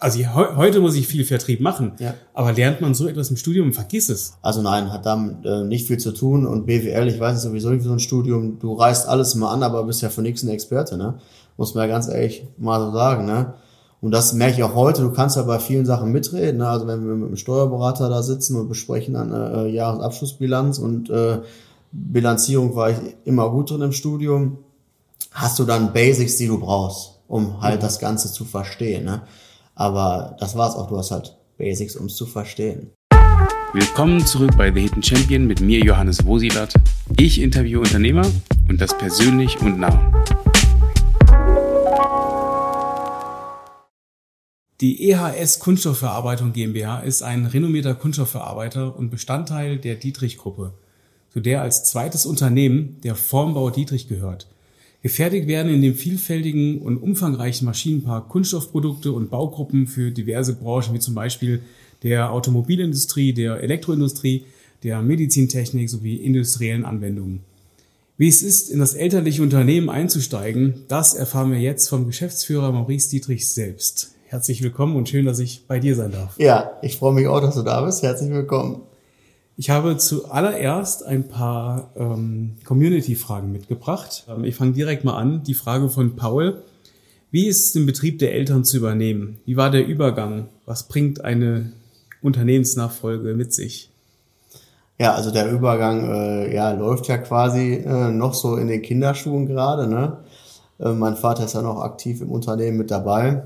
also he heute muss ich viel Vertrieb machen, Ja. aber lernt man so etwas im Studium, vergiss es. Also nein, hat damit äh, nicht viel zu tun und BWL, ich weiß es sowieso nicht für so ein Studium, du reißt alles mal an, aber bist ja für nichts ein Experte, ne? Muss man ja ganz ehrlich mal so sagen, ne? Und das merke ich auch heute, du kannst ja bei vielen Sachen mitreden, ne? Also wenn wir mit einem Steuerberater da sitzen und besprechen dann äh, Jahresabschlussbilanz und äh, Bilanzierung war ich immer gut drin im Studium, hast du dann Basics, die du brauchst, um halt das Ganze zu verstehen, ne? Aber das war's auch, du hast halt Basics, um es zu verstehen. Willkommen zurück bei The Hidden Champion mit mir, Johannes Wosilat. Ich interviewe Unternehmer und das persönlich und nah. Die EHS Kunststoffverarbeitung GmbH ist ein renommierter Kunststoffverarbeiter und Bestandteil der Dietrich-Gruppe, zu der als zweites Unternehmen der Formbau Dietrich gehört. Gefertigt werden in dem vielfältigen und umfangreichen Maschinenpark Kunststoffprodukte und Baugruppen für diverse Branchen, wie zum Beispiel der Automobilindustrie, der Elektroindustrie, der Medizintechnik sowie industriellen Anwendungen. Wie es ist, in das elterliche Unternehmen einzusteigen, das erfahren wir jetzt vom Geschäftsführer Maurice Dietrich selbst. Herzlich willkommen und schön, dass ich bei dir sein darf. Ja, ich freue mich auch, dass du da bist. Herzlich willkommen. Ich habe zuallererst ein paar ähm, Community-Fragen mitgebracht. Ähm, ich fange direkt mal an. Die Frage von Paul. Wie ist es, den Betrieb der Eltern zu übernehmen? Wie war der Übergang? Was bringt eine Unternehmensnachfolge mit sich? Ja, also der Übergang äh, ja, läuft ja quasi äh, noch so in den Kinderschuhen gerade. Ne? Äh, mein Vater ist ja noch aktiv im Unternehmen mit dabei.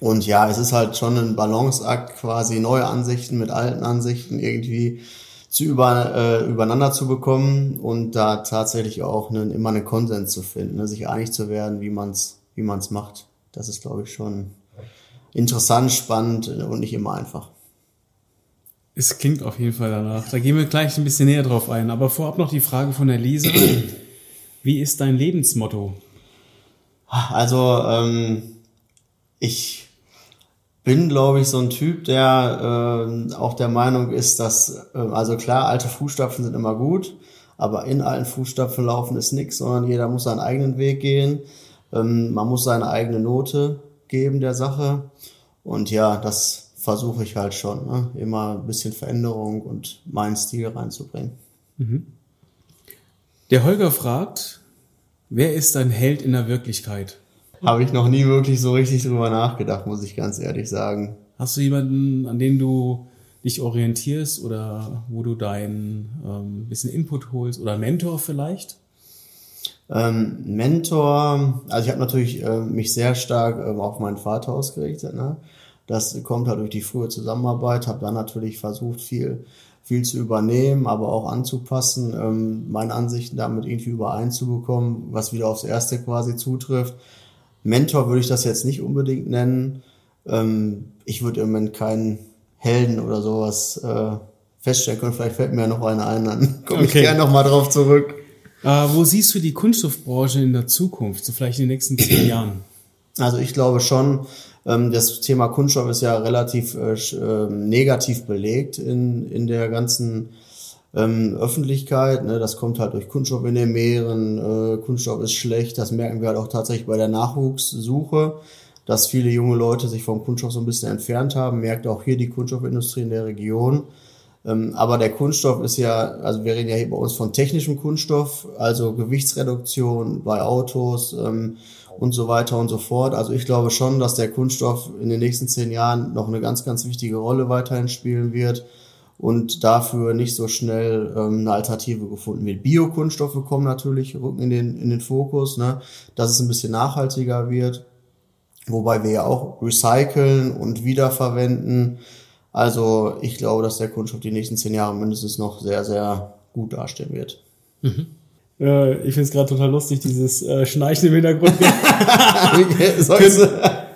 Und ja, es ist halt schon ein Balanceakt, quasi neue Ansichten mit alten Ansichten irgendwie zu über, äh, übereinander zu bekommen und da tatsächlich auch einen, immer einen Konsens zu finden, ne? sich einig zu werden, wie man es wie man's macht. Das ist, glaube ich, schon interessant, spannend und nicht immer einfach. Es klingt auf jeden Fall danach. Da gehen wir gleich ein bisschen näher drauf ein. Aber vorab noch die Frage von der Lisa. Wie ist dein Lebensmotto? Also, ähm, ich bin, glaube ich, so ein Typ, der ähm, auch der Meinung ist, dass, äh, also klar, alte Fußstapfen sind immer gut, aber in alten Fußstapfen laufen ist nichts, sondern jeder muss seinen eigenen Weg gehen. Ähm, man muss seine eigene Note geben der Sache. Und ja, das versuche ich halt schon, ne? immer ein bisschen Veränderung und meinen Stil reinzubringen. Der Holger fragt, wer ist dein Held in der Wirklichkeit? Habe ich noch nie wirklich so richtig drüber nachgedacht, muss ich ganz ehrlich sagen. Hast du jemanden, an den du dich orientierst oder wo du dein ähm, bisschen Input holst oder Mentor vielleicht? Ähm, Mentor, also ich habe natürlich äh, mich sehr stark ähm, auf meinen Vater ausgerichtet. Ne? Das kommt halt durch die frühe Zusammenarbeit, habe dann natürlich versucht, viel, viel zu übernehmen, aber auch anzupassen, ähm, meine Ansichten damit irgendwie übereinzubekommen, was wieder aufs Erste quasi zutrifft. Mentor würde ich das jetzt nicht unbedingt nennen. Ähm, ich würde im Moment keinen Helden oder sowas äh, feststellen können. Vielleicht fällt mir ja noch einer ein, dann komme ich Okay. gerne nochmal drauf zurück. Äh, wo siehst du die Kunststoffbranche in der Zukunft, so vielleicht in den nächsten zehn Jahren? Also ich glaube schon, ähm, das Thema Kunststoff ist ja relativ äh, ähm, negativ belegt in, in der ganzen ähm, Öffentlichkeit. Ne? Das kommt halt durch Kunststoff in den Meeren. Äh, Kunststoff ist schlecht. Das merken wir halt auch tatsächlich bei der Nachwuchssuche, dass viele junge Leute sich vom Kunststoff so ein bisschen entfernt haben. Merkt auch hier die Kunststoffindustrie in der Region. Ähm, aber der Kunststoff ist ja, also wir reden ja hier bei uns von technischem Kunststoff, also Gewichtsreduktion bei Autos ähm, und so weiter und so fort. Also ich glaube schon, dass der Kunststoff in den nächsten zehn Jahren noch eine ganz, ganz wichtige Rolle weiterhin spielen wird und dafür nicht so schnell ähm, eine Alternative gefunden wird. Biokunststoffe kommen natürlich, rücken in den, in den Fokus, ne, dass es ein bisschen nachhaltiger wird, wobei wir ja auch recyceln und wiederverwenden. Also ich glaube, dass der Kunststoff die nächsten zehn Jahre mindestens noch sehr, sehr gut dastehen wird. Äh, ich finde es gerade total lustig, dieses äh, Schnarchen im Hintergrund. Du-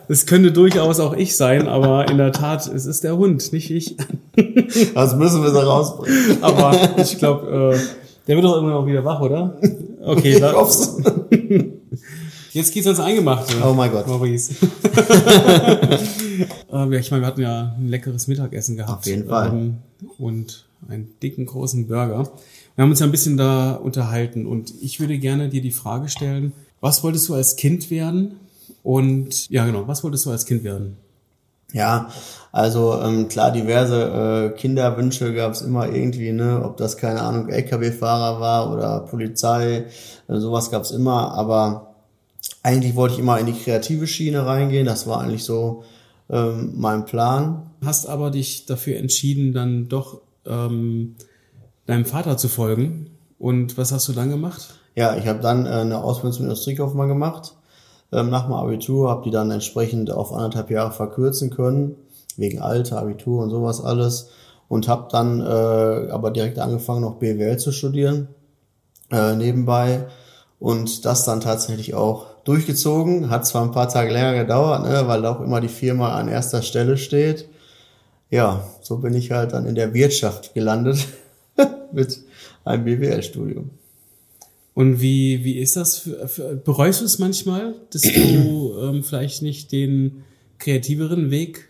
Es könnte durchaus auch ich sein, aber in der Tat, es ist der Hund, nicht ich. Das müssen wir so rausbringen. Aber ich glaube, äh, der wird doch irgendwann auch wieder wach, oder? Okay, Ich da, hoff's. jetzt geht's ans Eingemachte. Oh mein Gott. Maurice. ähm, ja, ich meine, wir hatten ja ein leckeres Mittagessen gehabt. Auf jeden Fall. Ähm, und einen dicken, großen Burger. Wir haben uns ja ein bisschen da unterhalten und ich würde gerne dir die Frage stellen, was wolltest du als Kind werden? Und ja, genau, was wolltest du als Kind werden? Ja, also ähm, klar, diverse äh, Kinderwünsche gab es immer irgendwie, ne, ob das keine Ahnung LKW-Fahrer war oder Polizei, äh, sowas gab es immer. Aber eigentlich wollte ich immer in die kreative Schiene reingehen. Das war eigentlich so ähm, mein Plan. Hast aber dich dafür entschieden, dann doch ähm, deinem Vater zu folgen. Und was hast du dann gemacht? Ja, ich habe dann äh, eine Ausbildung zum Industriekaufmann gemacht ähm, nach dem Abitur, habe die dann entsprechend auf anderthalb Jahre verkürzen können, wegen Alter, Abitur und sowas alles. Und habe dann äh, aber direkt angefangen, noch BWL zu studieren äh, nebenbei. Und das dann tatsächlich auch durchgezogen. Hat zwar ein paar Tage länger gedauert, ne, weil auch immer die Firma an erster Stelle steht. Ja, so bin ich halt dann in der Wirtschaft gelandet mit einem BWL-Studium. Und wie, wie ist das? Für, für, bereust du es manchmal, dass du ähm, vielleicht nicht den kreativeren Weg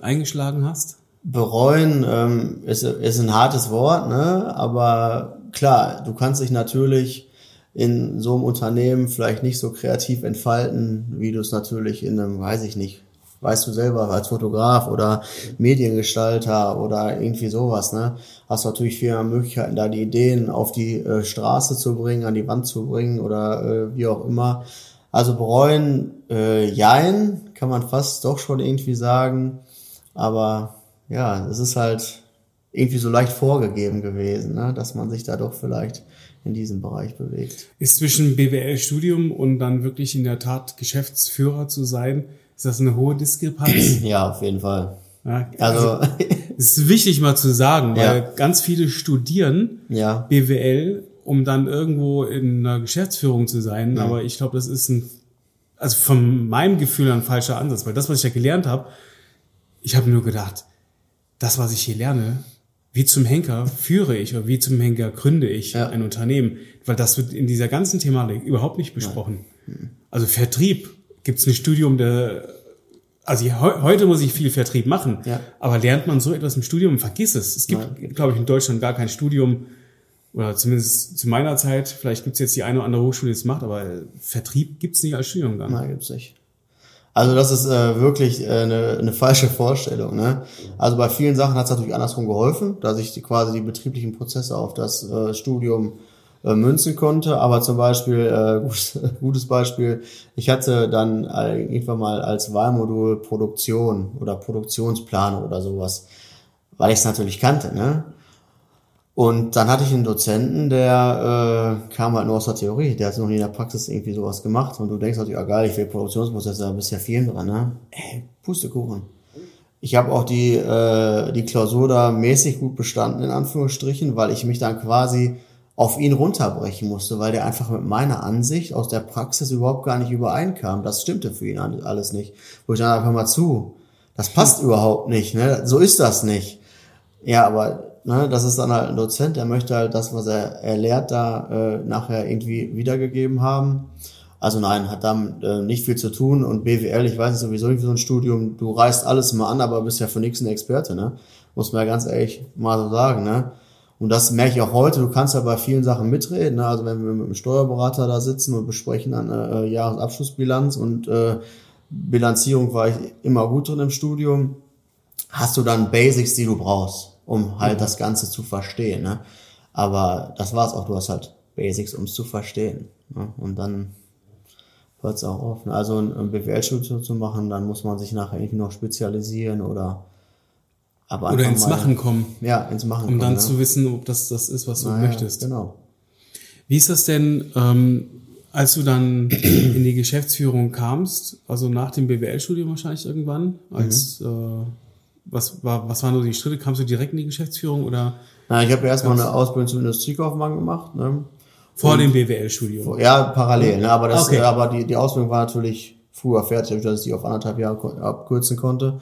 eingeschlagen hast? Bereuen ähm, ist, ist ein hartes Wort, ne? aber klar, du kannst dich natürlich in so einem Unternehmen vielleicht nicht so kreativ entfalten, wie du es natürlich in einem, weiß ich nicht, weißt du selber, als Fotograf oder Mediengestalter oder irgendwie sowas, ne, hast du natürlich viel mehr Möglichkeiten, da die Ideen auf die äh, Straße zu bringen, an die Wand zu bringen oder äh, wie auch immer. Also bereuen, äh, jein, kann man fast doch schon irgendwie sagen. Aber ja, es ist halt irgendwie so leicht vorgegeben gewesen, ne, dass man sich da doch vielleicht in diesem Bereich bewegt. Ist zwischen BWL-Studium und dann wirklich in der Tat Geschäftsführer zu sein, ist das eine hohe Diskrepanz? Ja, auf jeden Fall. Ja, also, also es ist wichtig mal zu sagen, weil ja. ganz viele studieren ja. BWL, um dann irgendwo in einer Geschäftsführung zu sein. Ja. Aber ich glaube, das ist ein, also von meinem Gefühl ein falscher Ansatz, weil das, was ich ja gelernt habe, ich habe nur gedacht, das, was ich hier lerne, wie zum Henker führe ich oder wie zum Henker gründe ich ja. ein Unternehmen, weil das wird in dieser ganzen Thematik überhaupt nicht besprochen. Nein. Also Vertrieb gibt es ein Studium der, also he heute muss ich viel Vertrieb machen, ja. aber lernt man so etwas im Studium, vergiss es. Es gibt, glaube ich, in Deutschland gar kein Studium, oder zumindest zu meiner Zeit, vielleicht gibt es jetzt die eine oder andere Hochschule, die es macht, aber Vertrieb gibt es nicht als Studium dann. Nein, gibt's nicht. Also das ist äh, wirklich äh, eine, eine falsche Vorstellung. Ne? Also bei vielen Sachen hat es natürlich andersrum geholfen, dass ich die, quasi die betrieblichen Prozesse auf das äh, Studium äh, münzen konnte. Aber zum Beispiel, äh, gut, gutes Beispiel, ich hatte dann irgendwann mal als Wahlmodul Produktion oder Produktionsplanung oder sowas, weil ich es natürlich kannte. Ne? Und dann hatte ich einen Dozenten, der äh, kam halt nur aus der Theorie, der hat noch nie in der Praxis irgendwie sowas gemacht. Und du denkst natürlich, ah geil, ich will Produktionsprozesse, da bist ja viel dran, ne? Ey, Pustekuchen. Ich habe auch die, äh, die Klausur da mäßig gut bestanden, in Anführungsstrichen, weil ich mich dann quasi auf ihn runterbrechen musste, weil der einfach mit meiner Ansicht aus der Praxis überhaupt gar nicht übereinkam. Das stimmte für ihn alles nicht. Wo ich dann einfach mal zu, das passt überhaupt nicht, ne? So ist das nicht. Ja, aber ne, das ist dann halt ein Dozent, der möchte halt das, was er, er lehrt, da äh, nachher irgendwie wiedergegeben haben. Also nein, hat damit äh, nicht viel zu tun und BWL, ich weiß nicht sowieso nicht, so ein Studium, du reißt alles mal an, aber bist ja für nichts ein Experte, ne? Muss man ja ganz ehrlich mal so sagen, ne? Und das merke ich auch heute, du kannst ja bei vielen Sachen mitreden. Ne? Also wenn wir mit einem Steuerberater da sitzen und besprechen dann äh, Jahresabschlussbilanz und äh, Bilanzierung war ich immer gut drin im Studium, hast du dann Basics, die du brauchst, um halt mhm. das Ganze zu verstehen. Ne? Aber das war's auch, du hast halt Basics, um es zu verstehen. Ne? Und dann hört es auch auf. Ne? Also ein BWL-Studium zu machen, dann muss man sich nachher irgendwie noch spezialisieren oder aber Oder ins mal, Machen kommen. Ja, ins Machen um kommen. Um dann ja. zu wissen, ob das das ist, was du naja, möchtest. Genau. Wie ist das denn, ähm, als du dann in die Geschäftsführung kamst, also nach dem BWL-Studium wahrscheinlich irgendwann, als mhm. äh, was war, was waren so die Schritte? Kamst du direkt in die Geschäftsführung oder? Na, ich habe erstmal eine Ausbildung zum Industriekaufmann gemacht. Ne? Vor Und dem BWL-Studium? Ja, parallel. Ne? Aber, das, okay. aber die, die Ausbildung war natürlich früher fertig, dass ich die auf anderthalb Jahre abkürzen konnte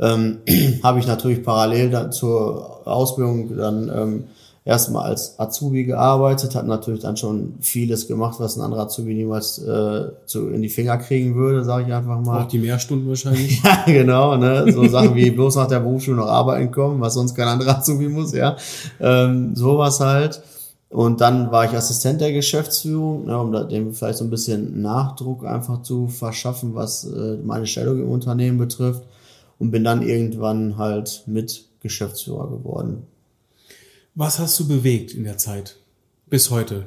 ähm, habe ich natürlich parallel dann zur Ausbildung dann ähm, erstmal als Azubi gearbeitet, hat natürlich dann schon vieles gemacht, was ein anderer Azubi niemals äh, zu, in die Finger kriegen würde, sage ich einfach mal. Auch die Mehrstunden wahrscheinlich. ja, genau, ne? So Sachen wie bloß nach der Berufsschule noch arbeiten kommen, was sonst kein anderer Azubi muss, ja. Ähm, sowas halt. Und dann war ich Assistent der Geschäftsführung, ne, um dem vielleicht so ein bisschen Nachdruck einfach zu verschaffen, was äh, meine Stellung im Unternehmen betrifft. Und bin dann irgendwann halt mit Geschäftsführer geworden. Was hast du bewegt in der Zeit bis heute?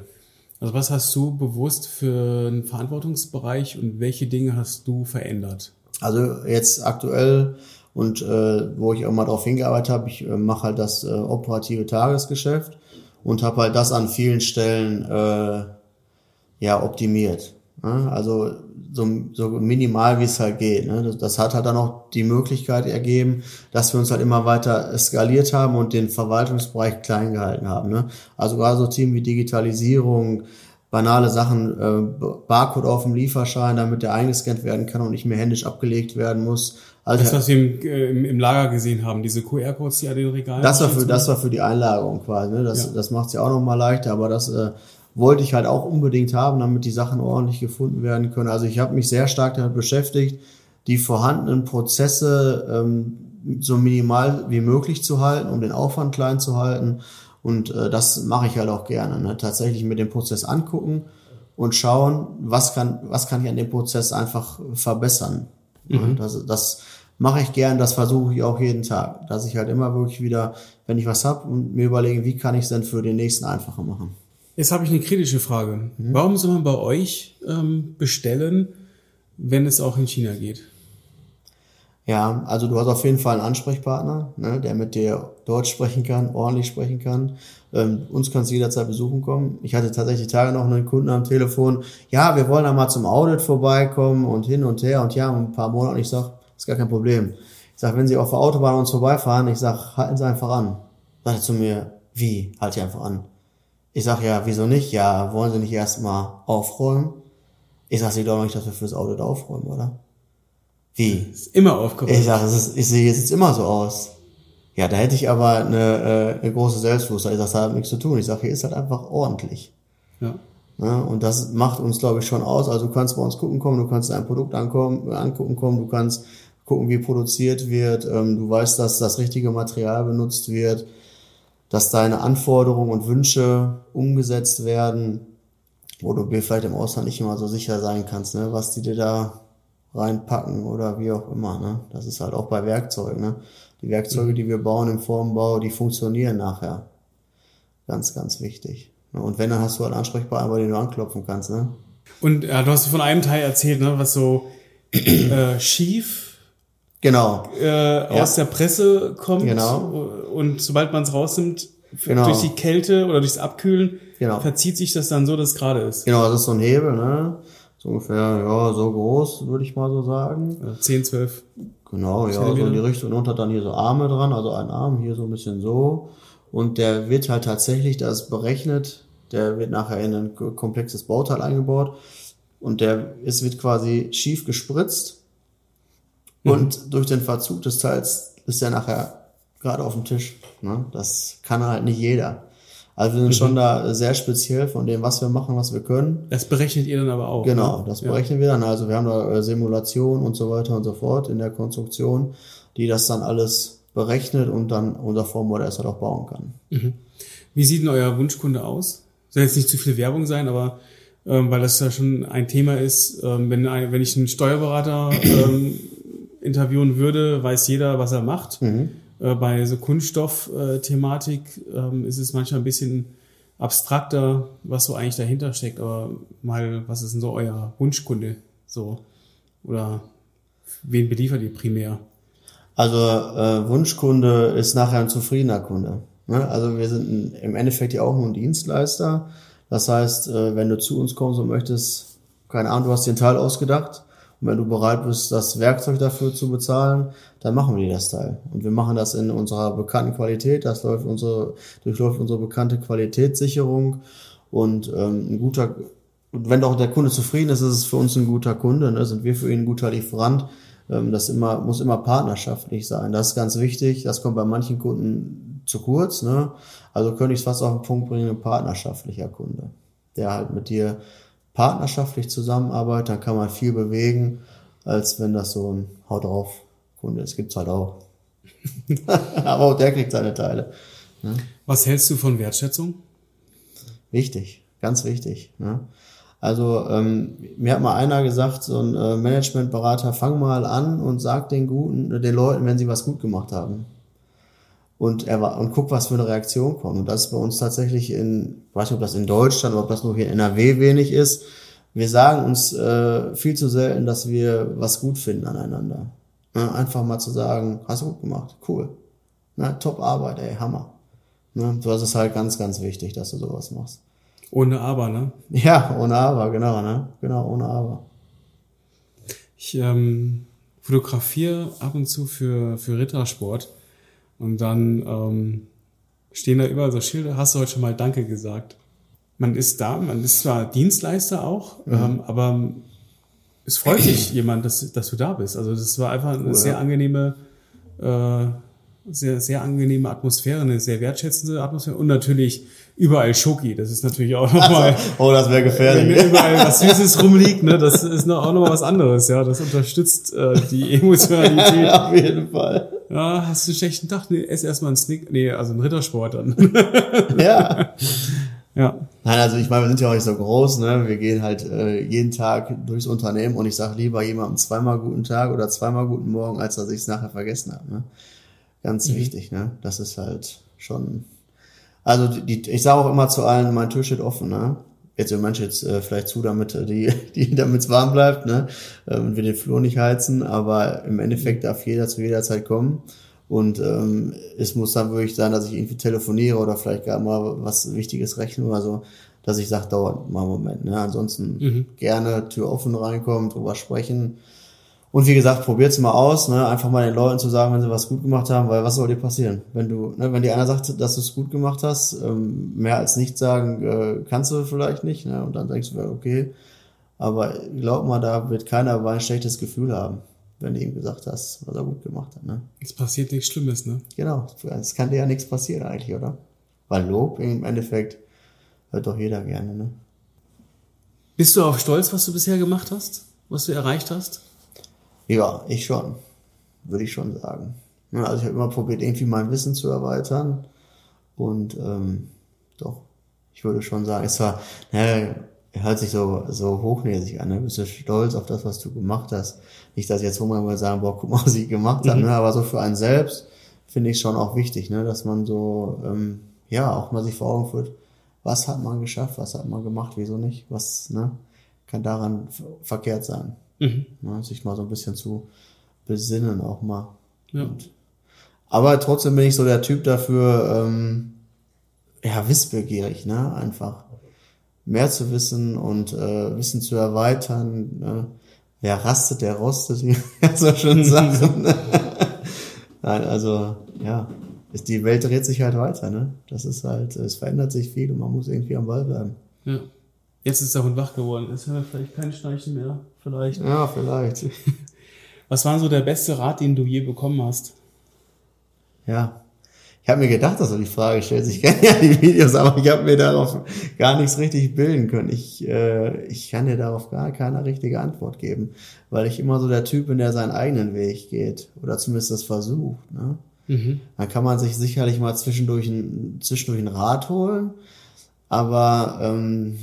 Also was hast du bewusst für einen Verantwortungsbereich und welche Dinge hast du verändert? Also jetzt aktuell und äh, wo ich auch mal drauf hingearbeitet habe, ich äh, mache halt das äh, operative Tagesgeschäft und habe halt das an vielen Stellen äh, ja optimiert. Ne? Also so, so minimal wie es halt geht. Ne? Das, das hat halt dann auch die Möglichkeit ergeben, dass wir uns halt immer weiter skaliert haben und den Verwaltungsbereich klein gehalten haben. Ne? Also gerade so Themen wie Digitalisierung, banale Sachen, äh, Barcode auf dem Lieferschein, damit der eingescannt werden kann und nicht mehr händisch abgelegt werden muss. Also das, was wir im, äh, im, im Lager gesehen haben, diese QR-Codes, die an den Regalen. Das war für, das war für die Einlagerung quasi. Ne? Das, ja. das macht es ja auch nochmal leichter, aber das äh, wollte ich halt auch unbedingt haben, damit die Sachen ordentlich gefunden werden können. Also ich habe mich sehr stark damit beschäftigt, die vorhandenen Prozesse ähm, so minimal wie möglich zu halten, um den Aufwand klein zu halten. Und äh, das mache ich halt auch gerne. Ne? Tatsächlich mit dem Prozess angucken und schauen, was kann, was kann ich an dem Prozess einfach verbessern. Mhm. Das, das mache ich gern, das versuche ich auch jeden Tag. Dass ich halt immer wirklich wieder, wenn ich was habe und mir überlege, wie kann ich es denn für den nächsten einfacher machen. Jetzt habe ich eine kritische Frage. Mhm. Warum soll man bei euch ähm, bestellen, wenn es auch in China geht? Ja, also du hast auf jeden Fall einen Ansprechpartner, ne, der mit dir Deutsch sprechen kann, ordentlich sprechen kann. Ähm, uns kannst du jederzeit besuchen kommen. Ich hatte tatsächlich Tage noch einen Kunden am Telefon. Ja, wir wollen da mal zum Audit vorbeikommen und hin und her und ja, ein paar Monate. Und ich sag, ist gar kein Problem. Ich sag, wenn Sie auf der Autobahn uns vorbeifahren, ich sag, halten Sie einfach an. Sagt er zu mir, wie, halt ich einfach an? Ich sag ja, wieso nicht? Ja, wollen Sie nicht erstmal aufräumen? Ich sag, Sie glauben nicht, dass wir fürs Auto aufräumen, oder? Wie? Ist immer aufgeräumt. Ich sag, es ist, ich sehe jetzt immer so aus. Ja, da hätte ich aber eine, äh, eine große Selbstbewusstsein. Ich sag, das hat nichts zu tun. Ich sag, hier ist halt einfach ordentlich. Ja. ja. Und das macht uns, glaube ich, schon aus. Also du kannst bei uns gucken kommen, du kannst dein Produkt ankommen, angucken kommen, du kannst gucken, wie produziert wird. Ähm, du weißt, dass das richtige Material benutzt wird dass deine Anforderungen und Wünsche umgesetzt werden, wo du dir vielleicht im Ausland nicht immer so sicher sein kannst, ne, was die dir da reinpacken oder wie auch immer. Ne? Das ist halt auch bei Werkzeugen. Ne? Die Werkzeuge, die wir bauen im Formbau, die funktionieren nachher. Ganz, ganz wichtig. Und wenn, dann hast du halt Ansprechpartner, bei denen du anklopfen kannst. Ne? Und ja, du hast von einem Teil erzählt, ne, was so äh, schief genau. äh, ja. aus der Presse kommt. Genau. Und sobald man es rausnimmt, genau. durch die Kälte oder durchs Abkühlen, genau. verzieht sich das dann so, dass es gerade ist. Genau, das ist so ein Hebel, ne? So ungefähr, ja, so groß, würde ich mal so sagen. Ja, 10, 12. Genau, ja, so in die Richtung und hat dann hier so Arme dran, also ein Arm hier so ein bisschen so. Und der wird halt tatsächlich, das ist berechnet, der wird nachher in ein komplexes Bauteil eingebaut. Und der, es wird quasi schief gespritzt Mhm. Und durch den Verzug des Teils ist er nachher gerade auf dem Tisch. Ne? Das kann halt nicht jeder. Also wir sind mhm. schon da sehr speziell von dem, was wir machen, was wir können. Das berechnet ihr dann aber auch. Genau, ne? das berechnen ja. wir dann. Also wir haben da äh, Simulationen und so weiter und so fort in der Konstruktion, die das dann alles berechnet und dann unser Formbauer erst halt auch bauen kann. Mhm. Wie sieht denn euer Wunschkunde aus? Soll jetzt nicht zu viel Werbung sein, aber ähm, weil das ja schon ein Thema ist, ähm, wenn, ein, wenn ich einen Steuerberater ähm, interviewen würde, weiß jeder, was er macht. Mhm. Äh, bei so Kunststoff-Thematik ähm, ist es manchmal ein bisschen abstrakter, was so eigentlich dahinter steckt. Aber mal, was ist denn so euer Wunschkunde? So oder wen beliefert ihr primär? Also äh, Wunschkunde ist nachher ein zufriedener Kunde. Ne? Also wir sind im Endeffekt ja auch nur ein Dienstleister. Das heißt, äh, wenn du zu uns kommst und möchtest, keine Ahnung, du hast den Teil ausgedacht, und wenn du bereit bist, das Werkzeug dafür zu bezahlen, dann machen wir dir das Teil. Und wir machen das in unserer bekannten Qualität. Das läuft unsere, durchläuft unsere bekannte Qualitätssicherung. Und ähm, ein guter, wenn auch der Kunde zufrieden ist, ist es für uns ein guter Kunde. Ne? Sind wir für ihn ein guter Lieferant. Ähm, das immer, muss immer partnerschaftlich sein. Das ist ganz wichtig. Das kommt bei manchen Kunden zu kurz. Ne? Also könnte ich es fast auf den Punkt bringen, ein partnerschaftlicher Kunde, der halt mit dir partnerschaftlich zusammenarbeitet, dann kann man viel bewegen, als wenn das so ein Haut drauf Kunde ist. Gibt's halt auch. Aber auch der kriegt seine Teile. Ne? Was hältst du von Wertschätzung? Wichtig, ganz wichtig. Ne? Also ähm, mir hat mal einer gesagt, so ein äh, Managementberater, fang mal an und sag den guten, den Leuten, wenn sie was gut gemacht haben. Und er war, und guck, was für eine Reaktion kommt. Und das ist bei uns tatsächlich in, ich weiß nicht, ob das in Deutschland oder ob das nur hier in NRW wenig ist. Wir sagen uns äh, viel zu selten, dass wir was gut finden aneinander. Ja, einfach mal zu sagen, hast du gut gemacht, cool. Na, top Arbeit, ey, Hammer. Ne? Das ist halt ganz, ganz wichtig, dass du sowas machst. Ohne Aber, ne? Ja, ohne Aber, genau, ne? Genau, ohne Aber. Ich ähm, fotografiere ab und zu für, für Rittersport und dann ähm, stehen da überall so Schilder, hast du heute schon mal Danke gesagt. Man ist da, man ist zwar Dienstleister auch, mhm. ähm, aber es freut sich jemand, dass, dass du da bist. Also das war einfach eine cool, sehr angenehme äh, sehr, sehr angenehme Atmosphäre, eine sehr wertschätzende Atmosphäre und natürlich überall Schoki. Das ist natürlich auch nochmal. Also, oh, das wäre gefährlich. Wenn überall was Süßes rumliegt, ne, das ist noch, auch nochmal was anderes, ja. Das unterstützt äh, die Emotionalität. Auf jeden Fall. Ja, hast du einen schlechten Tag? Nee, ess erstmal einen Snick, nee, also einen Rittersport dann. ja. Ja. Nein, also ich meine, wir sind ja auch nicht so groß, ne? Wir gehen halt äh, jeden Tag durchs Unternehmen und ich sage lieber jemandem zweimal guten Tag oder zweimal guten Morgen, als dass ich es nachher vergessen habe. Ne? Ganz mhm. wichtig, ne? Das ist halt schon. Also die, ich sage auch immer zu allen, mein Tür steht offen, ne? Jetzt im Mensch jetzt äh, vielleicht zu, damit äh, die, die damit es warm bleibt, ne? Ähm, und wir den Flur nicht heizen, aber im Endeffekt darf jeder zu jeder Zeit kommen. Und ähm, es muss dann wirklich sein, dass ich irgendwie telefoniere oder vielleicht gar mal was Wichtiges rechne oder so, dass ich sage, dauert mal einen Moment. Ne? Ansonsten mhm. gerne Tür offen reinkommen, drüber sprechen. Und wie gesagt, probiert's mal aus, ne? einfach mal den Leuten zu sagen, wenn sie was gut gemacht haben, weil was soll dir passieren? Wenn du, ne, wenn dir einer sagt, dass du es gut gemacht hast, ähm, mehr als nicht sagen, äh, kannst du vielleicht nicht, ne? Und dann denkst du, okay. Aber glaub mal, da wird keiner ein schlechtes Gefühl haben, wenn du ihm gesagt hast, was er gut gemacht hat. Ne? Es passiert nichts Schlimmes, ne? Genau, es kann dir ja nichts passieren eigentlich, oder? Weil Lob im Endeffekt hört doch jeder gerne, ne? Bist du auch stolz, was du bisher gemacht hast? Was du erreicht hast? Ja, ich schon. Würde ich schon sagen. Also ich habe immer probiert, irgendwie mein Wissen zu erweitern. Und ähm, doch, ich würde schon sagen, es war, naja, hört sich so, so hochnäsig an, ne? bist du stolz auf das, was du gemacht hast. Nicht, dass jetzt Hunger mal sagen, boah, guck mal, was ich gemacht habe, mhm. ne? aber so für einen selbst finde ich schon auch wichtig, ne? dass man so, ähm, ja, auch mal sich vor Augen führt, was hat man geschafft, was hat man gemacht, wieso nicht, was, ne, kann daran verkehrt sein. Mhm. Ne, sich mal so ein bisschen zu besinnen auch mal. Ja. Und, aber trotzdem bin ich so der Typ dafür, ähm, ja, wissbegierig, ne? Einfach mehr zu wissen und äh, Wissen zu erweitern. Ne? Wer rastet, der rostet, wie man so schön sagt. Ne? Nein, also, ja, ist, die Welt dreht sich halt weiter, ne? Das ist halt, es verändert sich viel und man muss irgendwie am Ball bleiben. Ja. Jetzt ist der Hund wach geworden. Ist ja vielleicht kein Schnarchen mehr. Vielleicht. Ja, vielleicht. Was war so der beste Rat, den du je bekommen hast? Ja. Ich habe mir gedacht, dass du die Frage stellst. Ich kenne ja die Videos, aber ich habe mir darauf gar nichts richtig bilden können. Ich, äh, ich kann dir darauf gar keine richtige Antwort geben, weil ich immer so der Typ bin, der seinen eigenen Weg geht oder zumindest das versucht. Ne? Mhm. Dann kann man sich sicherlich mal zwischendurch ein, zwischendurch ein Rat holen, aber ähm,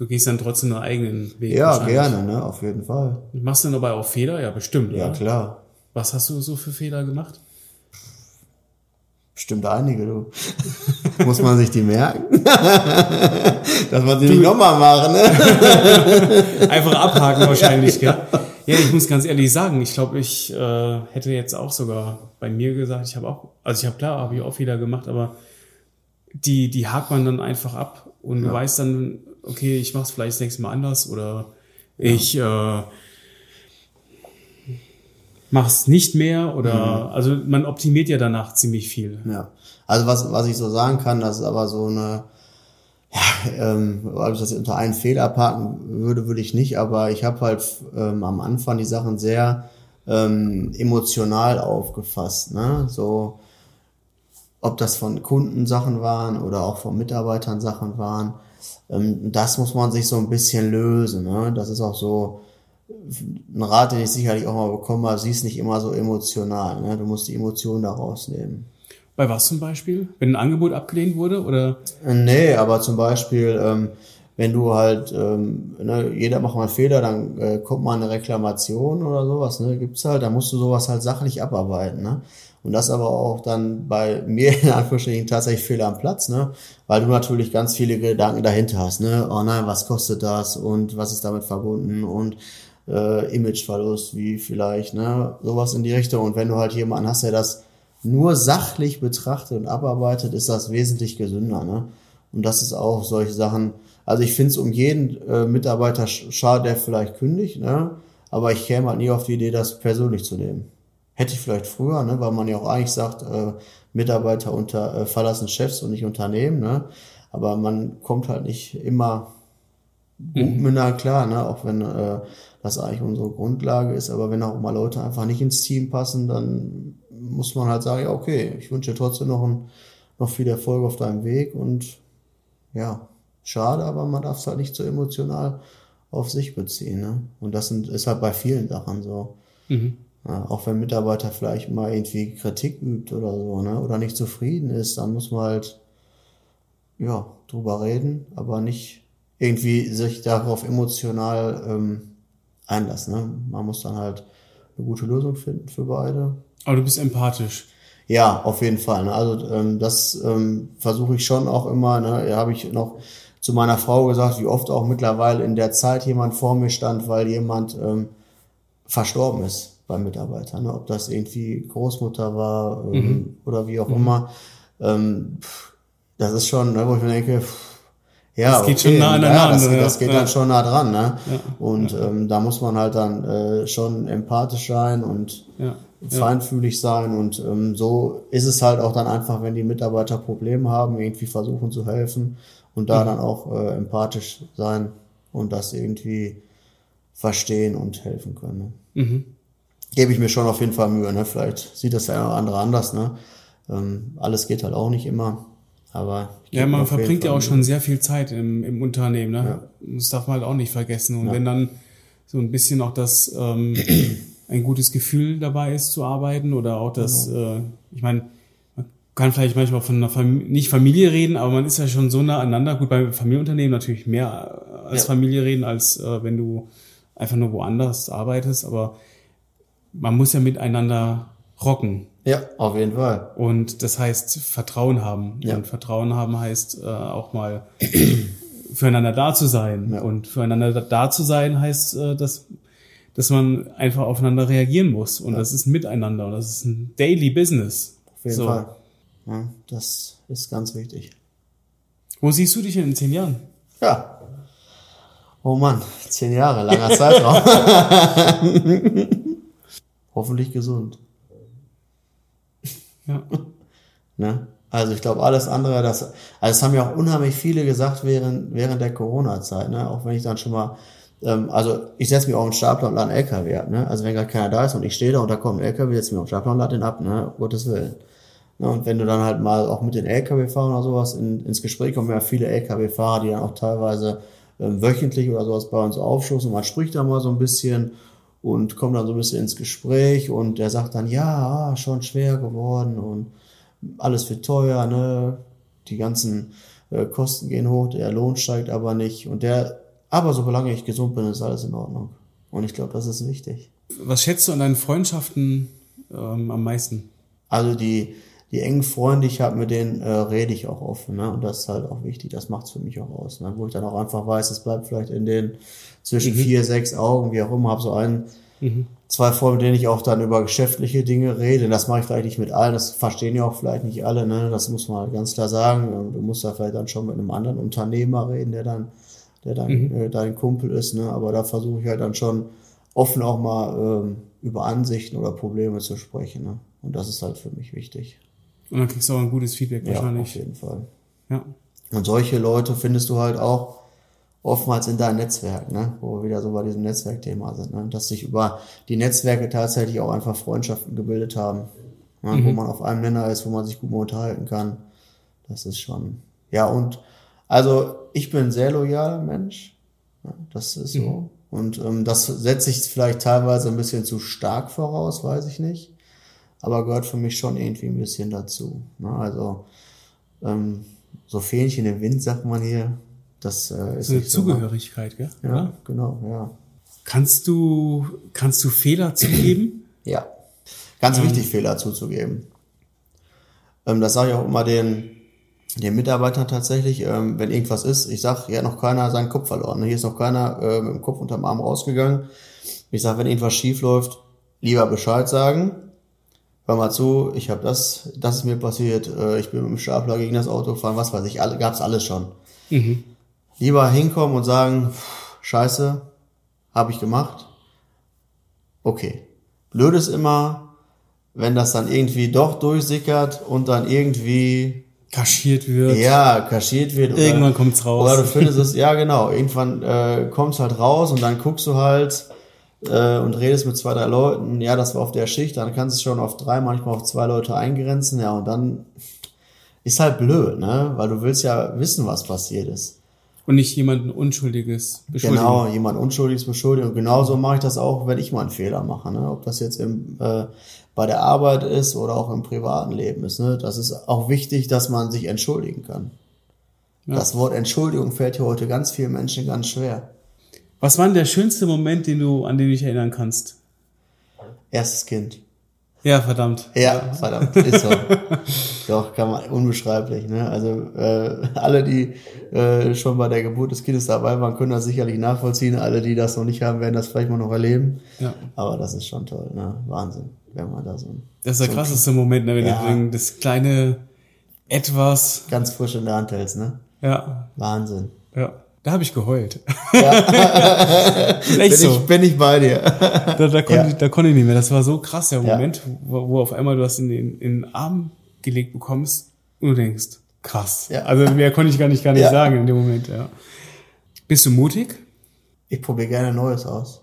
Du gehst dann trotzdem einen eigenen Weg. Ja, gerne, ne? auf jeden Fall. Machst du dabei auch Fehler? Ja, bestimmt. Ja, oder? klar. Was hast du so für Fehler gemacht? Bestimmt einige, du. Muss man sich die merken? Dass man die du. nicht nochmal machen, ne? Einfach abhaken wahrscheinlich, gell? Ja, ich muss ganz ehrlich sagen, ich glaube, ich äh, hätte jetzt auch sogar bei mir gesagt, ich habe auch, also ich habe klar, habe ich auch Fehler gemacht, aber die, die hakt man dann einfach ab und ja. du weißt dann, okay, ich mache es vielleicht das nächste Mal anders oder ja. ich äh, mache es nicht mehr oder mhm. also man optimiert ja danach ziemlich viel. Ja, also was, was ich so sagen kann, das ist aber so eine, ja, ähm, ob ich das unter einen Fehler parken würde, würde ich nicht, aber ich habe halt ähm, am Anfang die Sachen sehr ähm, emotional aufgefasst, ne? So, ob das von Kunden Sachen waren oder auch von Mitarbeitern Sachen waren. Ähm, das muss man sich so ein bisschen lösen. Ne? Das ist auch so ein Rat, den ich sicherlich auch mal bekommen habe. Sie ist nicht immer so emotional. Ne? Du musst die Emotionen da rausnehmen. Bei was zum Beispiel? Wenn ein Angebot abgelehnt wurde oder? Nee, aber zum Beispiel, ähm, wenn du halt, ähm, ne, jeder macht mal einen Fehler, dann äh, kommt mal eine Reklamation oder sowas, ne, gibt's halt, dann musst du sowas halt sachlich abarbeiten, ne. Und das aber auch dann bei mir in Anführungsstrichen tatsächlich Fehler am Platz, ne? Weil du natürlich ganz viele Gedanken dahinter hast, ne? Oh nein, was kostet das und was ist damit verbunden und äh, Imageverlust, wie vielleicht, ne? Sowas in die Richtung. Und wenn du halt jemanden hast, der das nur sachlich betrachtet und abarbeitet, ist das wesentlich gesünder, ne? Und das ist auch solche Sachen, also ich finde es um jeden äh, Mitarbeiter schade, der vielleicht kündigt, ne? aber ich käme halt nie auf die Idee, das persönlich zu nehmen. Hätte ich vielleicht früher, ne? weil man ja auch eigentlich sagt, äh, Mitarbeiter unter äh, verlassen Chefs und nicht Unternehmen, ne? aber man kommt halt nicht immer gut mhm. miteinander klar, ne? auch wenn äh, das eigentlich unsere Grundlage ist, aber wenn auch mal Leute einfach nicht ins Team passen, dann muss man halt sagen, ja okay, ich wünsche dir trotzdem noch, ein, noch viel Erfolg auf deinem Weg und ja, schade, aber man darf es halt nicht so emotional auf sich beziehen. Ne? Und das sind, ist halt bei vielen Sachen so. Mhm. Ja, auch wenn Mitarbeiter vielleicht mal irgendwie Kritik übt oder so, ne? oder nicht zufrieden ist, dann muss man halt ja, drüber reden, aber nicht irgendwie sich darauf emotional ähm, einlassen. Ne? Man muss dann halt eine gute Lösung finden für beide. Aber du bist empathisch. Ja, auf jeden Fall. Ne? Also ähm, das ähm, versuche ich schon auch immer. Ne? Habe ich noch zu meiner Frau gesagt, wie oft auch mittlerweile in der Zeit jemand vor mir stand, weil jemand ähm, verstorben ist beim Mitarbeiter. Ne? Ob das irgendwie Großmutter war ähm, mhm. oder wie auch mhm. immer. Ähm, das ist schon, ne, wo ich mir denke, pff, ja, das geht okay, schon nah aneinander. Ja, das, das geht ja. dann schon nah dran. Ne? Ja. Und Ähm, da muss man halt dann äh, schon empathisch sein und feinfühlig sein. Und ähm, so ist es halt auch dann einfach, wenn die Mitarbeiter Probleme haben, irgendwie versuchen zu helfen und da mhm. dann auch äh, empathisch sein und das irgendwie verstehen und helfen können. Ne? Mhm. Gebe ich mir schon auf jeden Fall Mühe. Ne? Vielleicht sieht das der andere anders. Ne? Ähm, alles geht halt auch nicht immer. Aber ja, man verbringt ja auch schon sehr viel Zeit im, im Unternehmen. Ne? Ja. Das darf man halt auch nicht vergessen. Und ja. wenn dann so ein bisschen auch das ähm, ein gutes Gefühl dabei ist zu arbeiten oder auch das, genau. äh, ich meine, kann vielleicht manchmal von einer Familie, nicht Familie reden, aber man ist ja schon so nah aneinander. Gut, bei Familienunternehmen natürlich mehr als ja. Familie reden, als äh, wenn du einfach nur woanders arbeitest, aber man muss ja miteinander rocken. Ja, auf jeden Fall. Und das heißt Vertrauen haben. Ja. Und Vertrauen haben heißt äh, auch mal füreinander da zu sein. Ja. Und füreinander da zu sein heißt, äh, dass, dass man einfach aufeinander reagieren muss. Und ja. das ist ein Miteinander und das ist ein Daily Business. Auf jeden so. Fall. Ja, das ist ganz wichtig. Wo siehst du dich in zehn Jahren? Ja. Oh Mann, zehn Jahre, langer Zeitraum. Hoffentlich gesund. Ja. Ne? Also ich glaube, alles andere, das, also es haben ja auch unheimlich viele gesagt während, während der Corona-Zeit, ne? Auch wenn ich dann schon mal, ähm, also ich setze mich auch einen Stapler und lade einen LKW ab, ne? Also wenn gerade keiner da ist und ich stehe da und da kommt ein LKW, setze mich auf den Stapler und lade den ab, ne? Gottes Willen. Ne, und wenn du dann halt mal auch mit den Lkw-Fahrern oder sowas in, ins Gespräch kommen, ja viele Lkw-Fahrer, die dann auch teilweise ähm, wöchentlich oder sowas bei uns aufstoßen. Man spricht da mal so ein bisschen und kommt dann so ein bisschen ins Gespräch und der sagt dann, ja, schon schwer geworden und alles wird teuer, ne? Die ganzen äh, Kosten gehen hoch, der Lohn steigt aber nicht. Und der, aber solange ich gesund bin, ist alles in Ordnung. Und ich glaube, das ist wichtig. Was schätzt du an deinen Freundschaften ähm, am meisten? Also die, die engen Freunde, ich habe, mit denen äh, rede ich auch offen, ne? Und das ist halt auch wichtig, das macht's für mich auch aus, ne? Wo ich dann auch einfach weiß, es bleibt vielleicht in den zwischen mhm. vier, sechs Augen, wie auch immer, habe so einen, mhm. zwei Freunde, mit denen ich auch dann über geschäftliche Dinge rede. Das mache ich vielleicht nicht mit allen, das verstehen ja auch vielleicht nicht alle, ne? Das muss man halt ganz klar sagen. Du musst da vielleicht dann schon mit einem anderen Unternehmer reden, der dann, der dann mhm. äh, dein Kumpel ist, ne? Aber da versuche ich halt dann schon offen auch mal ähm, über Ansichten oder Probleme zu sprechen, ne? Und das ist halt für mich wichtig. Und dann kriegst du auch ein gutes Feedback wahrscheinlich. Ja, auf jeden Fall. Ja. Und solche Leute findest du halt auch oftmals in deinem Netzwerk, ne? wo wir wieder so bei diesem Netzwerkthema sind, ne? dass sich über die Netzwerke tatsächlich auch einfach Freundschaften gebildet haben, ne? mhm. wo man auf einem Nenner ist, wo man sich gut unterhalten kann. Das ist schon, ja und also ich bin ein sehr loyaler Mensch, ne? das ist so. Mhm. Und ähm, das setze ich vielleicht teilweise ein bisschen zu stark voraus, weiß ich nicht aber gehört für mich schon irgendwie ein bisschen dazu. Ne? Also ähm, so Fähnchen im Wind, sagt man hier, Das äh, ist So eine nicht so. Zugehörigkeit, gell? Ja, Oder? genau, ja. Kannst du, kannst du Fehler zugeben? Ja. Ganz wichtig, Fehler zuzugeben. Ähm, das sage ich auch immer den, den Mitarbeitern tatsächlich, ähm, wenn irgendwas ist. Ich sage, hier hat noch keiner seinen Kopf verloren. Hier ist noch keiner äh, mit dem Kopf unterm Arm rausgegangen. Ich sage, wenn irgendwas schief läuft, lieber Bescheid sagen. Hör mal zu, ich habe das, das ist mir passiert, äh, ich bin mit dem Stapler gegen das Auto gefahren, was weiß ich, alle, gab's alles schon. Lieber hinkommen und sagen, pff, scheiße, habe ich gemacht. Okay. Blöd ist immer, wenn das dann irgendwie doch durchsickert und dann irgendwie Kaschiert wird. ja kaschiert wird. oder- Irgendwann kommt's raus. Oder du findest es, ja genau, irgendwann äh, kommt's halt raus und dann guckst du halt äh, und redest mit zwei, drei Leuten, ja, das war auf der Schicht, dann kannst du es schon auf drei, manchmal auf zwei Leute eingrenzen, ja, und dann ist halt blöd, ne? Weil du willst ja wissen, was passiert ist. Und nicht jemanden Unschuldiges beschuldigen. Genau, jemand Unschuldiges beschuldigen. Und genauso mache ich das auch, wenn ich mal einen Fehler mache. Ne? Ob das jetzt im, äh, bei der Arbeit ist oder auch im privaten Leben ist. Ne? Das ist auch wichtig, dass man sich entschuldigen kann. Ja. Das Wort Entschuldigung fällt hier heute ganz vielen Menschen ganz schwer. Was war denn der schönste Moment, den du, an den du dich erinnern kannst? Erstes Kind. Ja, verdammt. Ja, verdammt, ist so. Doch, kann man, unbeschreiblich. Ne? Also äh, alle, die äh, schon bei der Geburt des Kindes dabei waren, können das sicherlich nachvollziehen. Alle, die das noch nicht haben, werden das vielleicht mal noch erleben. Ja. Aber das ist schon toll, ne? Wahnsinn, wenn man da so ein Das ist der krasseste Moment, ne, wenn Ja. du das kleine etwas, ganz frisch in der Hand hältst, ne? ja, Wahnsinn. ja. Da habe ich geheult. Bin, Echt so. ich, bin ich bei dir. Da, da, konnte, Ja. ich, da konnte ich nicht mehr. Das war so krass, der Ja. Moment, wo, wo auf einmal du das in den, in den Arm gelegt bekommst und du denkst, krass. Ja. Also mehr konnte ich gar nicht, gar nicht Ja. sagen in dem Moment, ja. Bist du mutig? Ich probiere gerne Neues aus.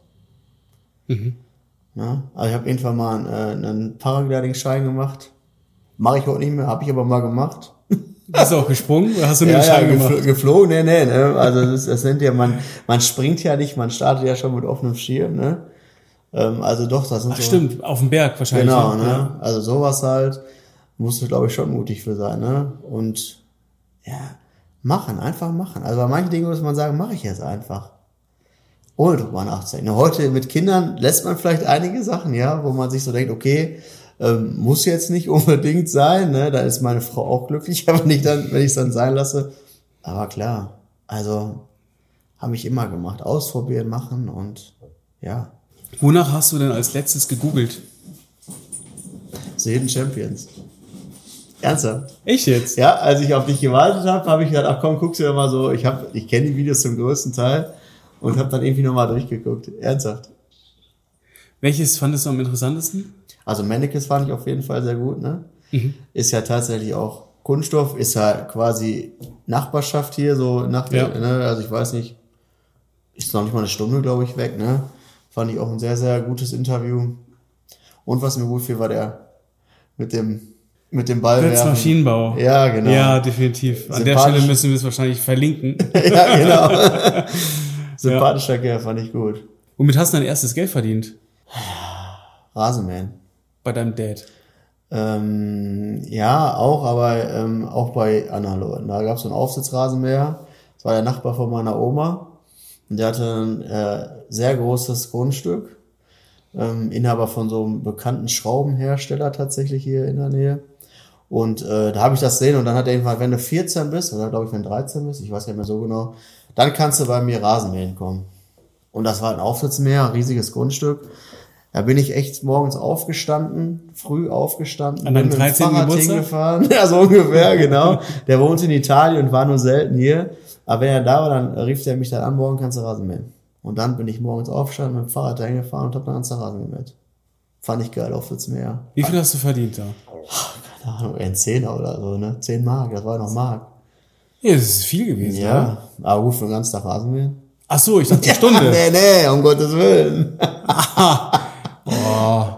Ja? Also ich habe irgendwann mal einen, äh, einen Paragliding-Schein gemacht. Mache ich heute nicht mehr, habe ich aber mal gemacht. Bist du auch gesprungen oder hast du Ja, ja, Schein gefl gemacht? geflogen, nee, nee, ne? Also das, das nennt ja, man, man springt ja nicht, man startet ja schon mit offenem Schirm, ne? Ähm, also doch, das sind Ach so. stimmt, auf dem Berg wahrscheinlich. Genau, ne? ne? Ja. Also sowas halt, musst du, glaube ich, schon mutig für sein, ne? Und ja, machen, einfach machen. Also bei manchen Dingen muss man sagen, mache ich jetzt einfach. Ohne drüber nachzudenken. Heute mit Kindern lässt man vielleicht einige Sachen, ja, wo man sich so denkt, okay, ähm, muss jetzt nicht unbedingt sein, ne? Da ist meine Frau auch glücklich, wenn ich dann, wenn ich es dann sein lasse. Aber klar, also habe ich immer gemacht. Ausprobieren, machen und ja, Wonach hast du denn als letztes gegoogelt? Hidden Champions. Ernsthaft? Echt jetzt? Ja, als ich auf dich gewartet habe, habe ich gedacht, ach komm, guckst du dir mal so. Ich habe, ich kenne die Videos zum größten Teil und habe dann irgendwie nochmal durchgeguckt. Ernsthaft. Welches fandest du am interessantesten? Also Mannekes fand ich auf jeden Fall sehr gut, ne? Ist ja tatsächlich auch Kunststoff, ist ja quasi Nachbarschaft hier, so nach Ja. ne? Also ich weiß nicht, ist noch nicht mal eine Stunde, glaube ich, weg, ne? Fand ich auch ein sehr, sehr gutes Interview. Und was mir gut fiel, war der mit dem, mit dem Ball. Götz Maschinenbau. Ja, genau. Ja, definitiv. An der. Stelle müssen wir es wahrscheinlich verlinken. ja, genau. Sympathischer Kerl, fand ich gut. Womit hast du dein erstes Geld verdient? Rasenmähen. Bei deinem Dad. Ähm, ja, auch, aber ähm, auch bei anderen Leuten. Da gab es so einen Aufsitzrasenmäher. Das war der Nachbar von meiner Oma. Und der hatte ein äh, sehr großes Grundstück. Ähm, Inhaber von so einem bekannten Schraubenhersteller tatsächlich hier in der Nähe. Und äh, da habe ich das sehen und dann hat er irgendwann, wenn du 14 bist, oder glaube ich, wenn du 13 bist, ich weiß nicht mehr so genau, dann kannst du bei mir Rasenmähen kommen. Und das war ein Aufsitzmäher, riesiges Grundstück. Da bin ich echt morgens aufgestanden, früh aufgestanden, An deinem bin mit dem 13. Fahrrad Geburtstag? hingefahren. Ja, so ungefähr, genau. Der wohnt in Italien und war nur selten hier. Aber wenn er da war, dann rief er mich dann an, morgen kannst du Rasen mähen. Und dann bin ich morgens aufgestanden, mit dem Fahrrad dahin gefahren und habe dann ganz den Rasen gemäht. Fand ich geil, Aufsitzmäher. Wie viel hast du verdient da? Keine Ahnung, ein Zehner oder so, ne? Zehn Mark, das war noch Mark. Ja, das ist viel gewesen. oder? Ja, aber gut, für den ganzen Tag Rasen mähen. Ach so, ich dachte die Stunde. nee, nee, um Gottes Willen.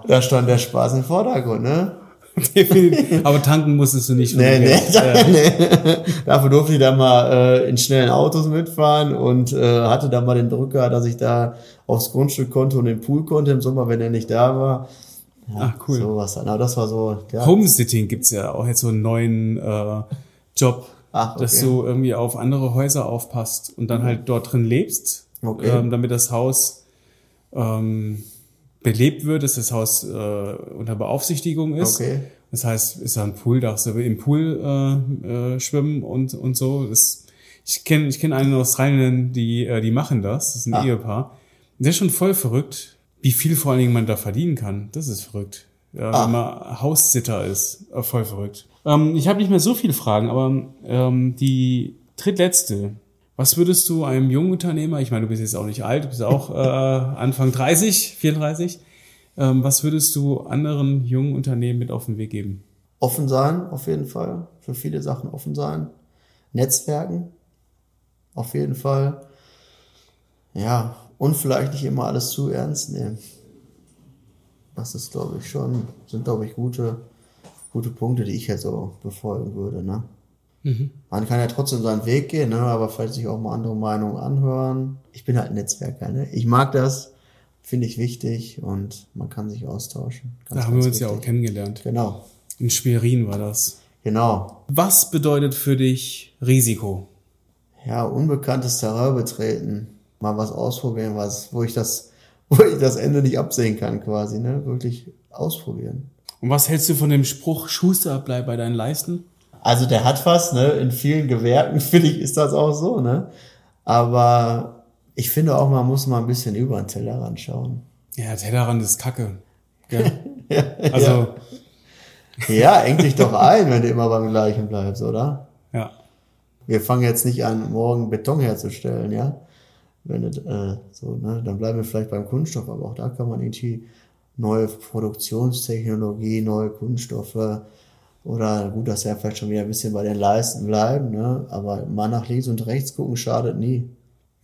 Da stand der Spaß im Vordergrund, ne? Aber tanken musstest du nicht. Nee, nee, Geld. nee. Dafür durfte ich dann mal äh, in schnellen Autos mitfahren und äh, hatte dann mal den Drücker, dass ich da aufs Grundstück konnte und den Pool konnte im Sommer, wenn er nicht da war. Ach, cool. Sowas dann. Aber das war so, ja. Homesitting gibt's ja auch jetzt so einen neuen äh, Job. Ach, okay. dass du irgendwie auf andere Häuser aufpasst und dann halt dort drin lebst, Okay. ähm, damit das Haus ähm, belebt wird, dass das Haus äh, unter Beaufsichtigung ist. Okay. Das heißt, ist da ein Pool, darfst du im Pool äh, äh, schwimmen und, und so. Das, ich kenne ich kenn einen in Australien, die, äh, die machen das. Das ist ein Ah. Ehepaar. Der ist schon voll verrückt, wie viel vor allen Dingen man da verdienen kann. Das ist verrückt. Ja, Ah. Wenn man Haussitter ist. Äh, voll verrückt. Ähm, ich habe nicht mehr so viele Fragen, aber ähm, die drittletzte. Was würdest du einem jungen Unternehmer, ich meine, du bist jetzt auch nicht alt, du bist auch äh, Anfang 30, 34, ähm, was würdest du anderen jungen Unternehmen mit auf den Weg geben? Offen sein, auf jeden Fall. Für viele Sachen offen sein. Netzwerken, auf jeden Fall. Ja, und vielleicht nicht immer alles zu ernst nehmen. Das ist, glaube ich, schon, sind, glaube ich, gute, gute Punkte, die ich jetzt so befolgen würde, ne? Man kann ja trotzdem seinen Weg gehen, ne? aber vielleicht sich auch mal andere Meinungen anhören. Ich bin halt ein Netzwerker, ne? Ich mag das, finde ich wichtig und man kann sich austauschen. Ganz, Da haben wir uns ja auch wichtig. kennengelernt. Genau, In Schwerin war das. genau. Was bedeutet für dich Risiko? ja, unbekanntes Terrain betreten, mal was ausprobieren, was, wo ich das, wo ich das Ende nicht absehen kann, quasi, ne? Wirklich ausprobieren. Und was hältst du von dem Spruch, Schuster, bleib bei deinen Leisten? Also der hat was, ne? In vielen Gewerken, finde ich, ist das auch so, ne? Aber ich finde auch, man muss mal ein bisschen über den Tellerrand schauen. Ja, Tellerrand ist Kacke. Ja. Ja, Also, ja, eng dich doch ein, wenn du immer beim Gleichen bleibst, oder? ja. Wir fangen jetzt nicht an, morgen Beton herzustellen, ja. Wenn es, äh, so, ne, dann bleiben wir vielleicht beim Kunststoff, aber auch da kann man irgendwie neue Produktionstechnologie, neue Kunststoffe oder gut, dass ja vielleicht schon wieder ein bisschen bei den Leisten bleiben, ne, aber mal nach links und rechts gucken schadet nie.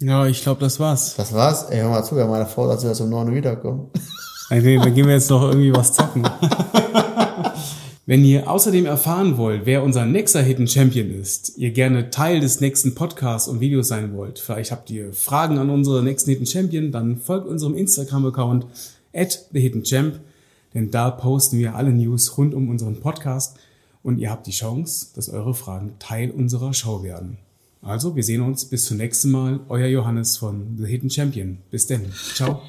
Ja, ich glaube, das war's. Das war's. Ey, hör mal zu, ja, meine Frau, dass wir das um 9 Uhr wiederkommen. Okay, dann gehen wir jetzt noch irgendwie was zocken. Wenn ihr außerdem erfahren wollt, wer unser nächster Hidden Champion ist, ihr gerne Teil des nächsten Podcasts und Videos sein wollt, vielleicht habt ihr Fragen an unsere nächsten Hidden Champion, dann folgt unserem Instagram-Account at the Hidden Champ, denn da posten wir alle News rund um unseren Podcast und ihr habt die Chance, dass eure Fragen Teil unserer Show werden. Also, wir sehen uns bis zum nächsten Mal. Euer Johannes von The Hidden Champion. Bis denn. Ciao.